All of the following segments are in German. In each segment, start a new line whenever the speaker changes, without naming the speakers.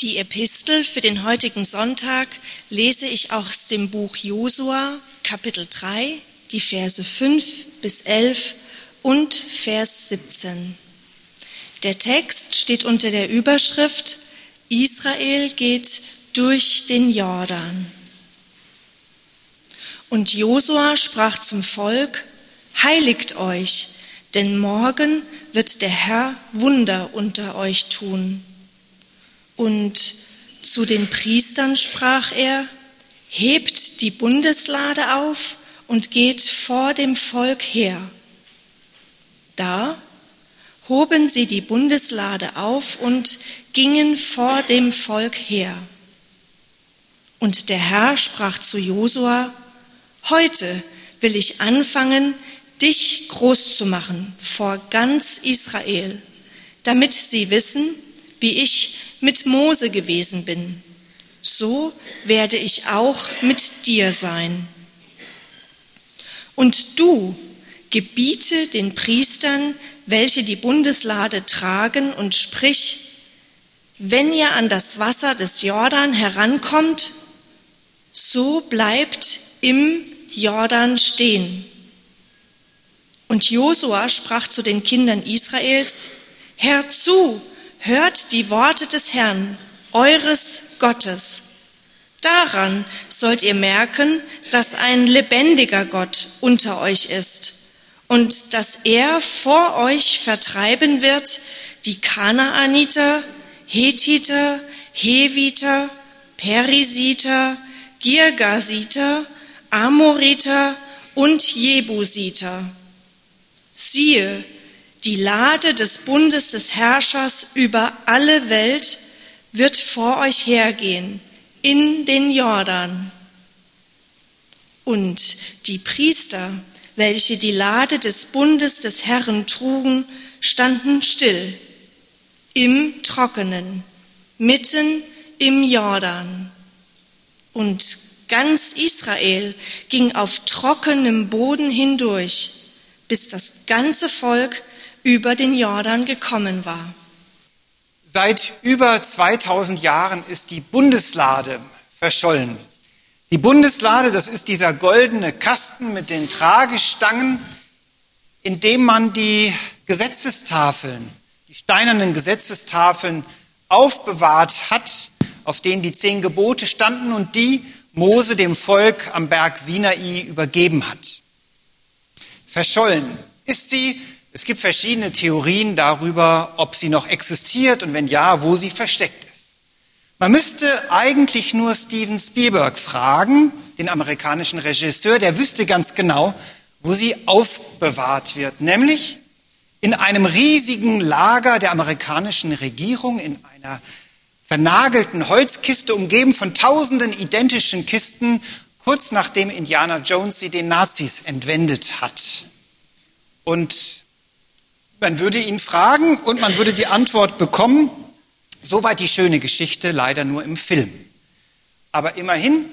Die Epistel für den heutigen Sonntag lese ich aus dem Buch Josua, Kapitel 3, die Verse 5 bis 11 und Vers 17. Der Text steht unter der Überschrift Israel geht durch den Jordan. Und Josua sprach zum Volk, Heiligt euch, denn morgen wird der Herr Wunder unter euch tun. Und zu den Priestern sprach er, hebt die Bundeslade auf und geht vor dem Volk her. Da hoben sie die Bundeslade auf und gingen vor dem Volk her. Und der Herr sprach zu Josua, heute will ich anfangen, dich groß zu machen vor ganz Israel, damit sie wissen, wie ich mit Mose gewesen bin, so werde ich auch mit dir sein. Und du gebiete den Priestern, welche die Bundeslade tragen, und sprich, wenn ihr an das Wasser des Jordan herankommt, so bleibt im Jordan stehen. Und Josua sprach zu den Kindern Israels, Hört zu, hört die Worte des Herrn, eures Gottes. Daran sollt ihr merken, dass ein lebendiger Gott unter euch ist und dass er vor euch vertreiben wird die Kanaaniter, Hethiter, Heviter, Perisiter, Girgasiter, Amoriter und Jebusiter. Siehe, die Lade des Bundes des Herrschers über alle Welt wird vor euch hergehen in den Jordan. Und die Priester, welche die Lade des Bundes des Herrn trugen, standen still im Trockenen, mitten im Jordan. Und ganz Israel ging auf trockenem Boden hindurch, bis das ganze Volk über den Jordan gekommen war.
Seit über 2000 Jahren ist die Bundeslade verschollen. Die Bundeslade, das ist dieser goldene Kasten mit den Tragestangen, in dem man die Gesetzestafeln, die steinernen Gesetzestafeln aufbewahrt hat, auf denen die zehn Gebote standen und die Mose dem Volk am Berg Sinai übergeben hat. Verschollen ist sie es gibt verschiedene Theorien darüber, ob sie noch existiert und wenn ja, wo sie versteckt ist. Man müsste eigentlich nur Steven Spielberg fragen, den amerikanischen Regisseur, der wüsste ganz genau, wo sie aufbewahrt wird, nämlich in einem riesigen Lager der amerikanischen Regierung, in einer vernagelten Holzkiste, umgeben von tausenden identischen Kisten, kurz nachdem Indiana Jones sie den Nazis entwendet hat. Und man würde ihn fragen und man würde die Antwort bekommen. Soweit die schöne Geschichte, leider nur im Film. Aber immerhin,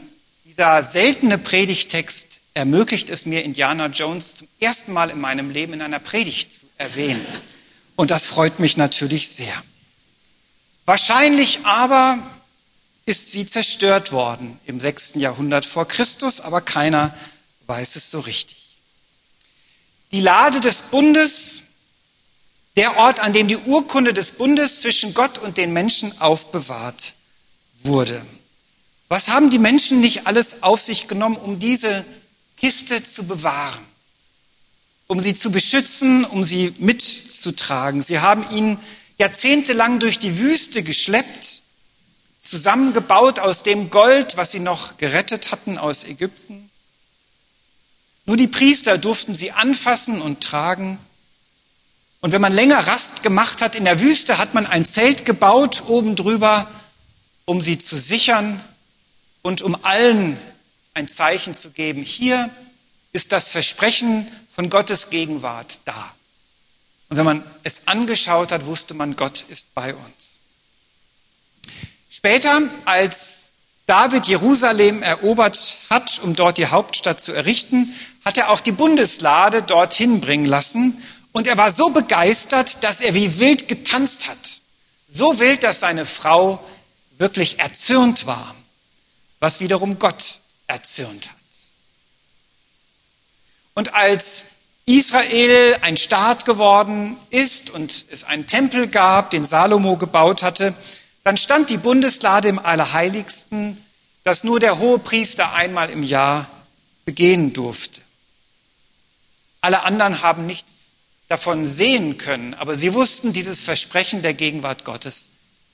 dieser seltene Predigtext ermöglicht es mir, Indiana Jones zum ersten Mal in meinem Leben in einer Predigt zu erwähnen. Und das freut mich natürlich sehr. Wahrscheinlich aber ist sie zerstört worden im sechsten Jahrhundert vor Christus, aber keiner weiß es so richtig. Die Lade des Bundes der Ort, an dem die Urkunde des Bundes zwischen Gott und den Menschen aufbewahrt wurde. Was haben die Menschen nicht alles auf sich genommen, um diese Kiste zu bewahren, um sie zu beschützen, um sie mitzutragen? Sie haben ihn jahrzehntelang durch die Wüste geschleppt, zusammengebaut aus dem Gold, was sie noch gerettet hatten aus Ägypten. Nur die Priester durften sie anfassen und tragen. Und wenn man länger Rast gemacht hat in der Wüste, hat man ein Zelt gebaut oben drüber, um sie zu sichern und um allen ein Zeichen zu geben. Hier ist das Versprechen von Gottes Gegenwart da. Und wenn man es angeschaut hat, wusste man, Gott ist bei uns. Später, als David Jerusalem erobert hat, um dort die Hauptstadt zu errichten, hat er auch die Bundeslade dorthin bringen lassen und er war so begeistert, dass er wie wild getanzt hat. So wild, dass seine Frau wirklich erzürnt war, was wiederum Gott erzürnt hat. Und als Israel ein Staat geworden ist und es einen Tempel gab, den Salomo gebaut hatte, dann stand die Bundeslade im Allerheiligsten, das nur der hohe Priester einmal im Jahr begehen durfte. Alle anderen haben nichts davon sehen können, aber sie wussten dieses Versprechen der Gegenwart Gottes.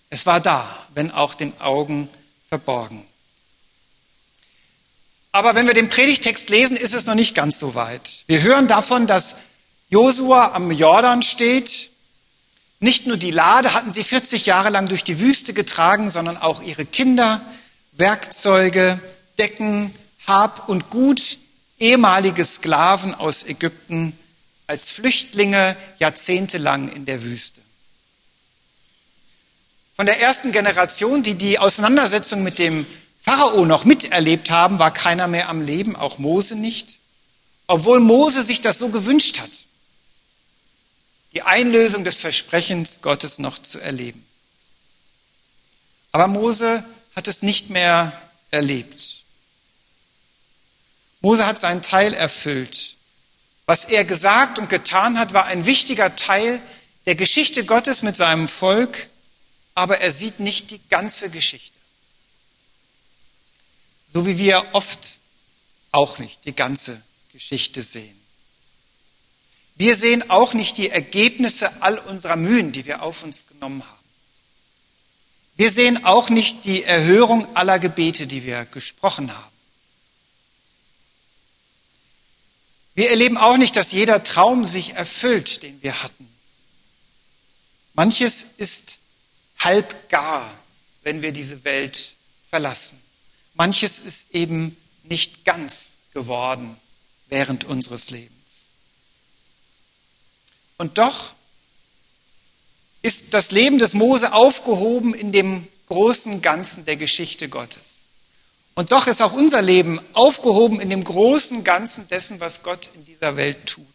Es war da, wenn auch den Augen verborgen. Aber wenn wir den Predigtext lesen, ist es noch nicht ganz so weit. Wir hören davon, dass Josua am Jordan steht. Nicht nur die Lade hatten sie 40 Jahre lang durch die Wüste getragen, sondern auch ihre Kinder, Werkzeuge, Decken, Hab und Gut, ehemalige Sklaven aus Ägypten als Flüchtlinge jahrzehntelang in der Wüste. Von der ersten Generation, die die Auseinandersetzung mit dem Pharao noch miterlebt haben, war keiner mehr am Leben, auch Mose nicht, obwohl Mose sich das so gewünscht hat, die Einlösung des Versprechens Gottes noch zu erleben. Aber Mose hat es nicht mehr erlebt. Mose hat seinen Teil erfüllt. Was er gesagt und getan hat, war ein wichtiger Teil der Geschichte Gottes mit seinem Volk, aber er sieht nicht die ganze Geschichte. So wie wir oft auch nicht die ganze Geschichte sehen. Wir sehen auch nicht die Ergebnisse all unserer Mühen, die wir auf uns genommen haben. Wir sehen auch nicht die Erhörung aller Gebete, die wir gesprochen haben. Wir erleben auch nicht, dass jeder Traum sich erfüllt, den wir hatten. Manches ist halb gar, wenn wir diese Welt verlassen. Manches ist eben nicht ganz geworden während unseres Lebens. Und doch ist das Leben des Mose aufgehoben in dem großen Ganzen der Geschichte Gottes. Und doch ist auch unser Leben aufgehoben in dem großen Ganzen dessen, was Gott in dieser Welt tut.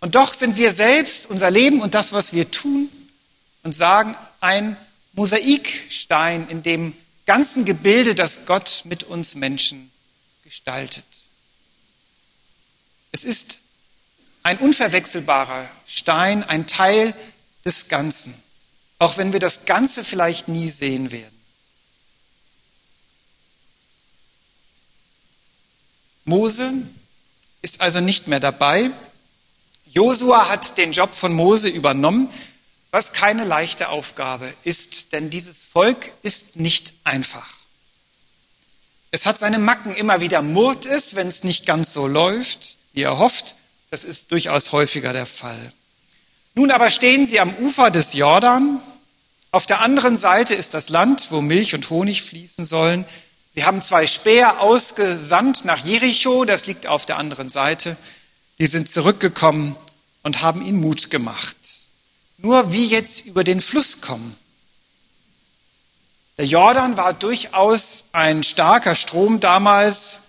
Und doch sind wir selbst, unser Leben und das, was wir tun und sagen, ein Mosaikstein in dem ganzen Gebilde, das Gott mit uns Menschen gestaltet. Es ist ein unverwechselbarer Stein, ein Teil des Ganzen, auch wenn wir das Ganze vielleicht nie sehen werden. Mose ist also nicht mehr dabei. Josua hat den Job von Mose übernommen, was keine leichte Aufgabe ist, denn dieses Volk ist nicht einfach. Es hat seine Macken, immer wieder murrt es, wenn es nicht ganz so läuft, wie er hofft. Das ist durchaus häufiger der Fall. Nun aber stehen sie am Ufer des Jordan. Auf der anderen Seite ist das Land, wo Milch und Honig fließen sollen. Sie haben zwei Späher ausgesandt nach Jericho, das liegt auf der anderen Seite. Die sind zurückgekommen und haben ihnen Mut gemacht. Nur wie jetzt über den Fluss kommen. Der Jordan war durchaus ein starker Strom damals.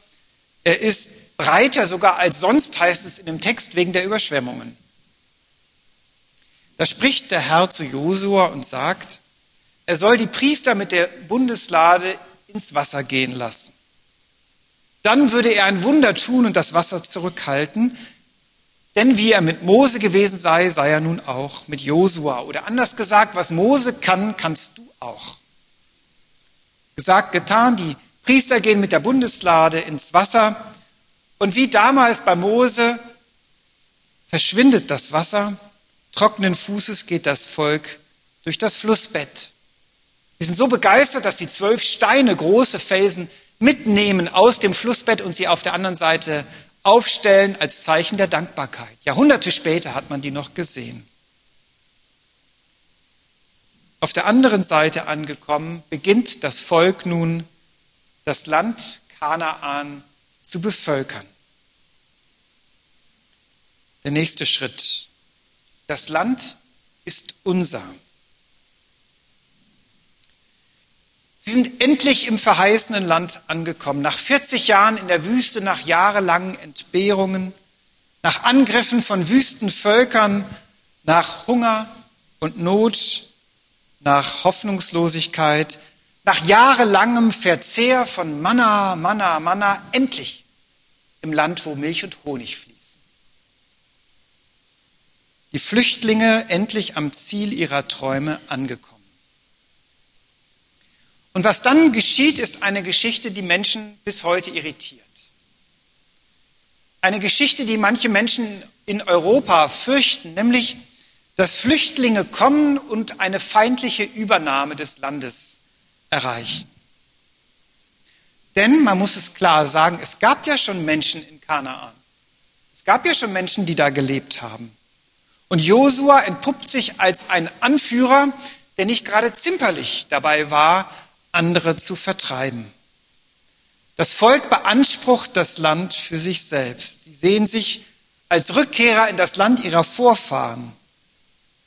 Er ist breiter sogar als sonst, heißt es in dem Text, wegen der Überschwemmungen. Da spricht der Herr zu Josua und sagt, er soll die Priester mit der Bundeslade ins Wasser gehen lassen. Dann würde er ein Wunder tun und das Wasser zurückhalten, denn wie er mit Mose gewesen sei, sei er nun auch mit Josua. Oder anders gesagt, was Mose kann, kannst du auch. Gesagt, getan, die Priester gehen mit der Bundeslade ins Wasser und wie damals bei Mose verschwindet das Wasser trockenen Fußes geht das Volk durch das Flussbett. Sie sind so begeistert, dass sie zwölf Steine, große Felsen mitnehmen aus dem Flussbett und sie auf der anderen Seite aufstellen als Zeichen der Dankbarkeit. Jahrhunderte später hat man die noch gesehen. Auf der anderen Seite angekommen, beginnt das Volk nun, das Land Kanaan zu bevölkern. Der nächste Schritt. Das Land ist unser. Sie sind endlich im verheißenen Land angekommen. Nach 40 Jahren in der Wüste, nach jahrelangen Entbehrungen, nach Angriffen von Wüstenvölkern, nach Hunger und Not, nach Hoffnungslosigkeit, nach jahrelangem Verzehr von Manna, Manna, Manna, endlich im Land, wo Milch und Honig fließen. Die Flüchtlinge endlich am Ziel ihrer Träume angekommen. Und was dann geschieht, ist eine Geschichte, die Menschen bis heute irritiert. Eine Geschichte, die manche Menschen in Europa fürchten, nämlich, dass Flüchtlinge kommen und eine feindliche Übernahme des Landes erreichen. Denn man muss es klar sagen, es gab ja schon Menschen in Kanaan. Es gab ja schon Menschen, die da gelebt haben. Und Josua entpuppt sich als ein Anführer, der nicht gerade zimperlich dabei war, andere zu vertreiben. Das Volk beansprucht das Land für sich selbst. Sie sehen sich als Rückkehrer in das Land ihrer Vorfahren.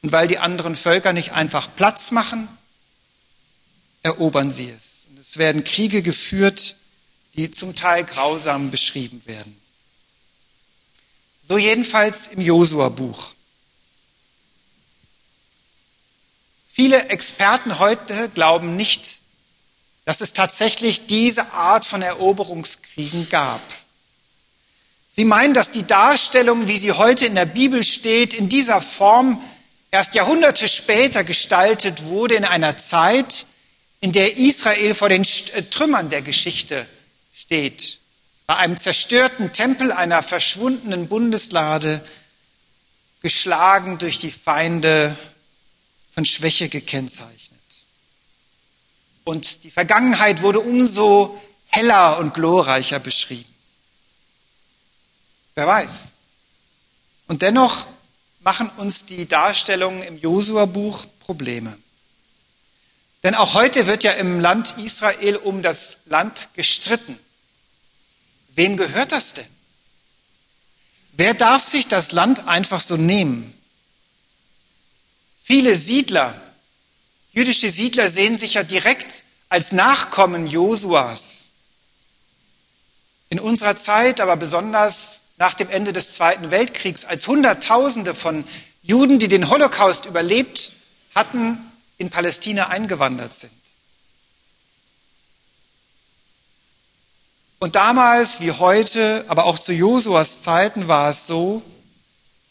Und weil die anderen Völker nicht einfach Platz machen, erobern sie es. Und es werden Kriege geführt, die zum Teil grausam beschrieben werden. So jedenfalls im Josua-Buch. Viele Experten heute glauben nicht, dass es tatsächlich diese Art von Eroberungskriegen gab. Sie meinen, dass die Darstellung, wie sie heute in der Bibel steht, in dieser Form erst Jahrhunderte später gestaltet wurde, in einer Zeit, in der Israel vor den äh, Trümmern der Geschichte steht, bei einem zerstörten Tempel einer verschwundenen Bundeslade, geschlagen durch die Feinde von Schwäche gekennzeichnet. Und die Vergangenheit wurde umso heller und glorreicher beschrieben. Wer weiß. Und dennoch machen uns die Darstellungen im Josua-Buch Probleme. Denn auch heute wird ja im Land Israel um das Land gestritten. Wem gehört das denn? Wer darf sich das Land einfach so nehmen? Viele Siedler Jüdische Siedler sehen sich ja direkt als Nachkommen Josuas. In unserer Zeit, aber besonders nach dem Ende des Zweiten Weltkriegs, als Hunderttausende von Juden, die den Holocaust überlebt hatten, in Palästina eingewandert sind. Und damals wie heute, aber auch zu Josuas Zeiten war es so,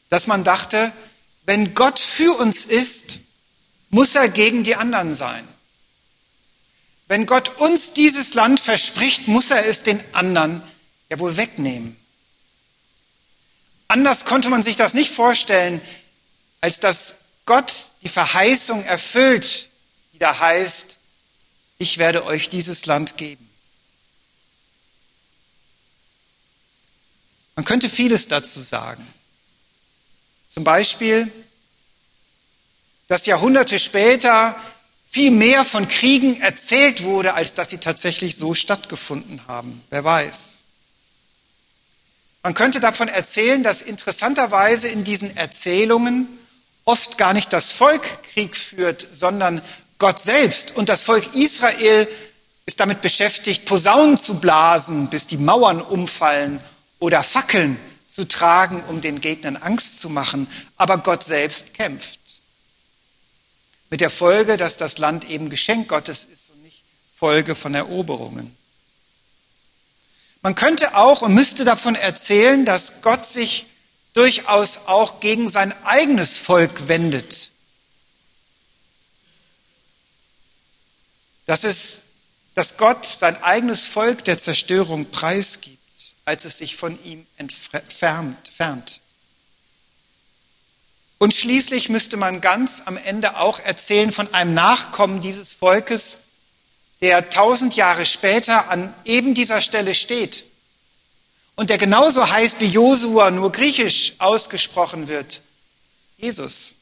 dass man dachte, wenn Gott für uns ist, muss er gegen die anderen sein. Wenn Gott uns dieses Land verspricht, muss er es den anderen ja wohl wegnehmen. Anders konnte man sich das nicht vorstellen, als dass Gott die Verheißung erfüllt, die da heißt, ich werde euch dieses Land geben. Man könnte vieles dazu sagen. Zum Beispiel, dass Jahrhunderte später viel mehr von Kriegen erzählt wurde, als dass sie tatsächlich so stattgefunden haben. Wer weiß. Man könnte davon erzählen, dass interessanterweise in diesen Erzählungen oft gar nicht das Volk Krieg führt, sondern Gott selbst. Und das Volk Israel ist damit beschäftigt, Posaunen zu blasen, bis die Mauern umfallen oder Fackeln zu tragen, um den Gegnern Angst zu machen. Aber Gott selbst kämpft. Mit der Folge, dass das Land eben Geschenk Gottes ist und nicht Folge von Eroberungen. Man könnte auch und müsste davon erzählen, dass Gott sich durchaus auch gegen sein eigenes Volk wendet. Dass, es, dass Gott sein eigenes Volk der Zerstörung preisgibt, als es sich von ihm entfernt. Und schließlich müsste man ganz am Ende auch erzählen von einem Nachkommen dieses Volkes, der tausend Jahre später an eben dieser Stelle steht und der genauso heißt wie Josua, nur griechisch ausgesprochen wird. Jesus.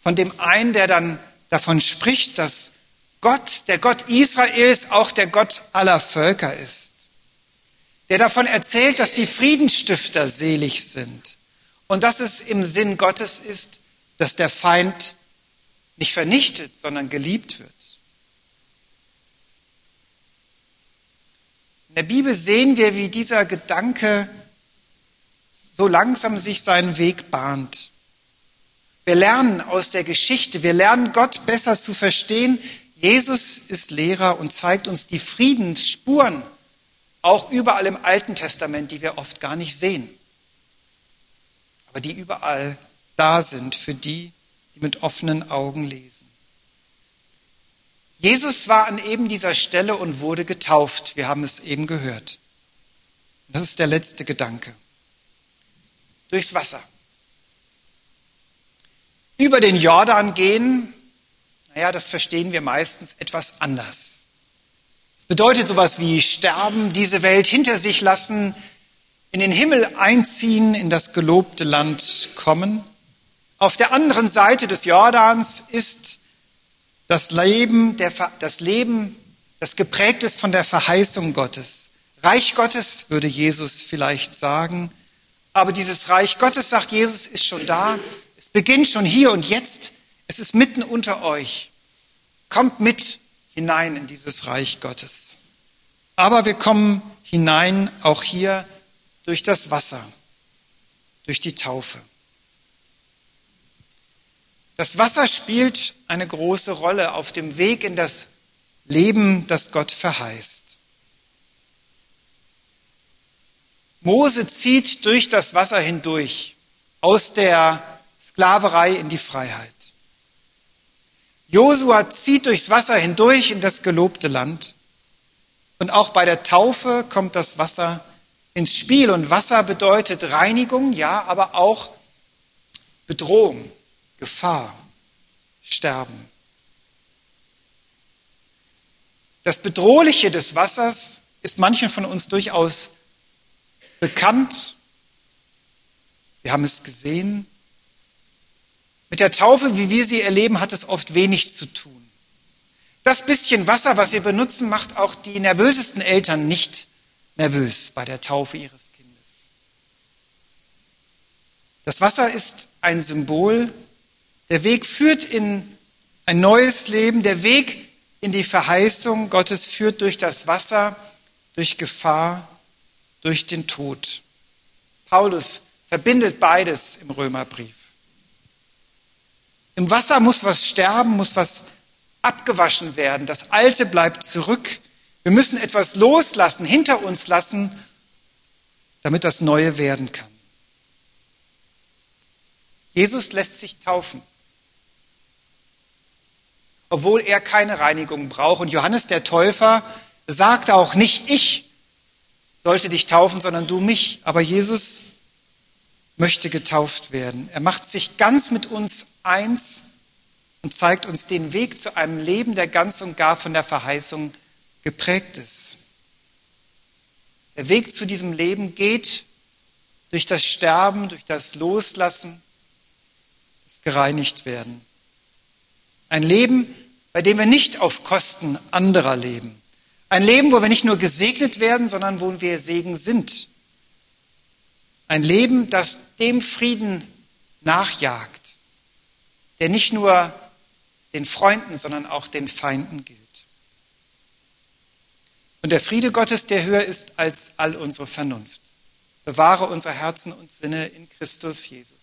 Von dem einen, der dann davon spricht, dass Gott, der Gott Israels, auch der Gott aller Völker ist der davon erzählt, dass die Friedensstifter selig sind und dass es im Sinn Gottes ist, dass der Feind nicht vernichtet, sondern geliebt wird. In der Bibel sehen wir, wie dieser Gedanke so langsam sich seinen Weg bahnt. Wir lernen aus der Geschichte, wir lernen Gott besser zu verstehen. Jesus ist Lehrer und zeigt uns die Friedensspuren, auch überall im Alten Testament, die wir oft gar nicht sehen, aber die überall da sind für die, die mit offenen Augen lesen. Jesus war an eben dieser Stelle und wurde getauft. Wir haben es eben gehört. Das ist der letzte Gedanke. Durchs Wasser. Über den Jordan gehen, naja, das verstehen wir meistens etwas anders. Bedeutet sowas wie sterben, diese Welt hinter sich lassen, in den Himmel einziehen, in das gelobte Land kommen. Auf der anderen Seite des Jordans ist das Leben, der, das Leben, das geprägt ist von der Verheißung Gottes. Reich Gottes, würde Jesus vielleicht sagen. Aber dieses Reich Gottes, sagt Jesus, ist schon da. Es beginnt schon hier und jetzt. Es ist mitten unter euch. Kommt mit hinein in dieses Reich Gottes. Aber wir kommen hinein auch hier durch das Wasser, durch die Taufe. Das Wasser spielt eine große Rolle auf dem Weg in das Leben, das Gott verheißt. Mose zieht durch das Wasser hindurch, aus der Sklaverei in die Freiheit. Josua zieht durchs Wasser hindurch in das gelobte Land. Und auch bei der Taufe kommt das Wasser ins Spiel. Und Wasser bedeutet Reinigung, ja, aber auch Bedrohung. Gefahr, Sterben. Das Bedrohliche des Wassers ist manchen von uns durchaus bekannt. Wir haben es gesehen. Mit der Taufe, wie wir sie erleben, hat es oft wenig zu tun. Das bisschen Wasser, was wir benutzen, macht auch die nervösesten Eltern nicht nervös bei der Taufe ihres Kindes. Das Wasser ist ein Symbol der Weg führt in ein neues Leben. Der Weg in die Verheißung Gottes führt durch das Wasser, durch Gefahr, durch den Tod. Paulus verbindet beides im Römerbrief. Im Wasser muss was sterben, muss was abgewaschen werden. Das Alte bleibt zurück. Wir müssen etwas loslassen, hinter uns lassen, damit das Neue werden kann. Jesus lässt sich taufen obwohl er keine Reinigung braucht. Und Johannes der Täufer sagte auch nicht, ich sollte dich taufen, sondern du mich. Aber Jesus möchte getauft werden. Er macht sich ganz mit uns eins und zeigt uns den Weg zu einem Leben, der ganz und gar von der Verheißung geprägt ist. Der Weg zu diesem Leben geht durch das Sterben, durch das Loslassen, das gereinigt werden. Ein Leben, bei dem wir nicht auf Kosten anderer leben. Ein Leben, wo wir nicht nur gesegnet werden, sondern wo wir Segen sind. Ein Leben, das dem Frieden nachjagt, der nicht nur den Freunden, sondern auch den Feinden gilt. Und der Friede Gottes, der höher ist als all unsere Vernunft, bewahre unsere Herzen und Sinne in Christus Jesus.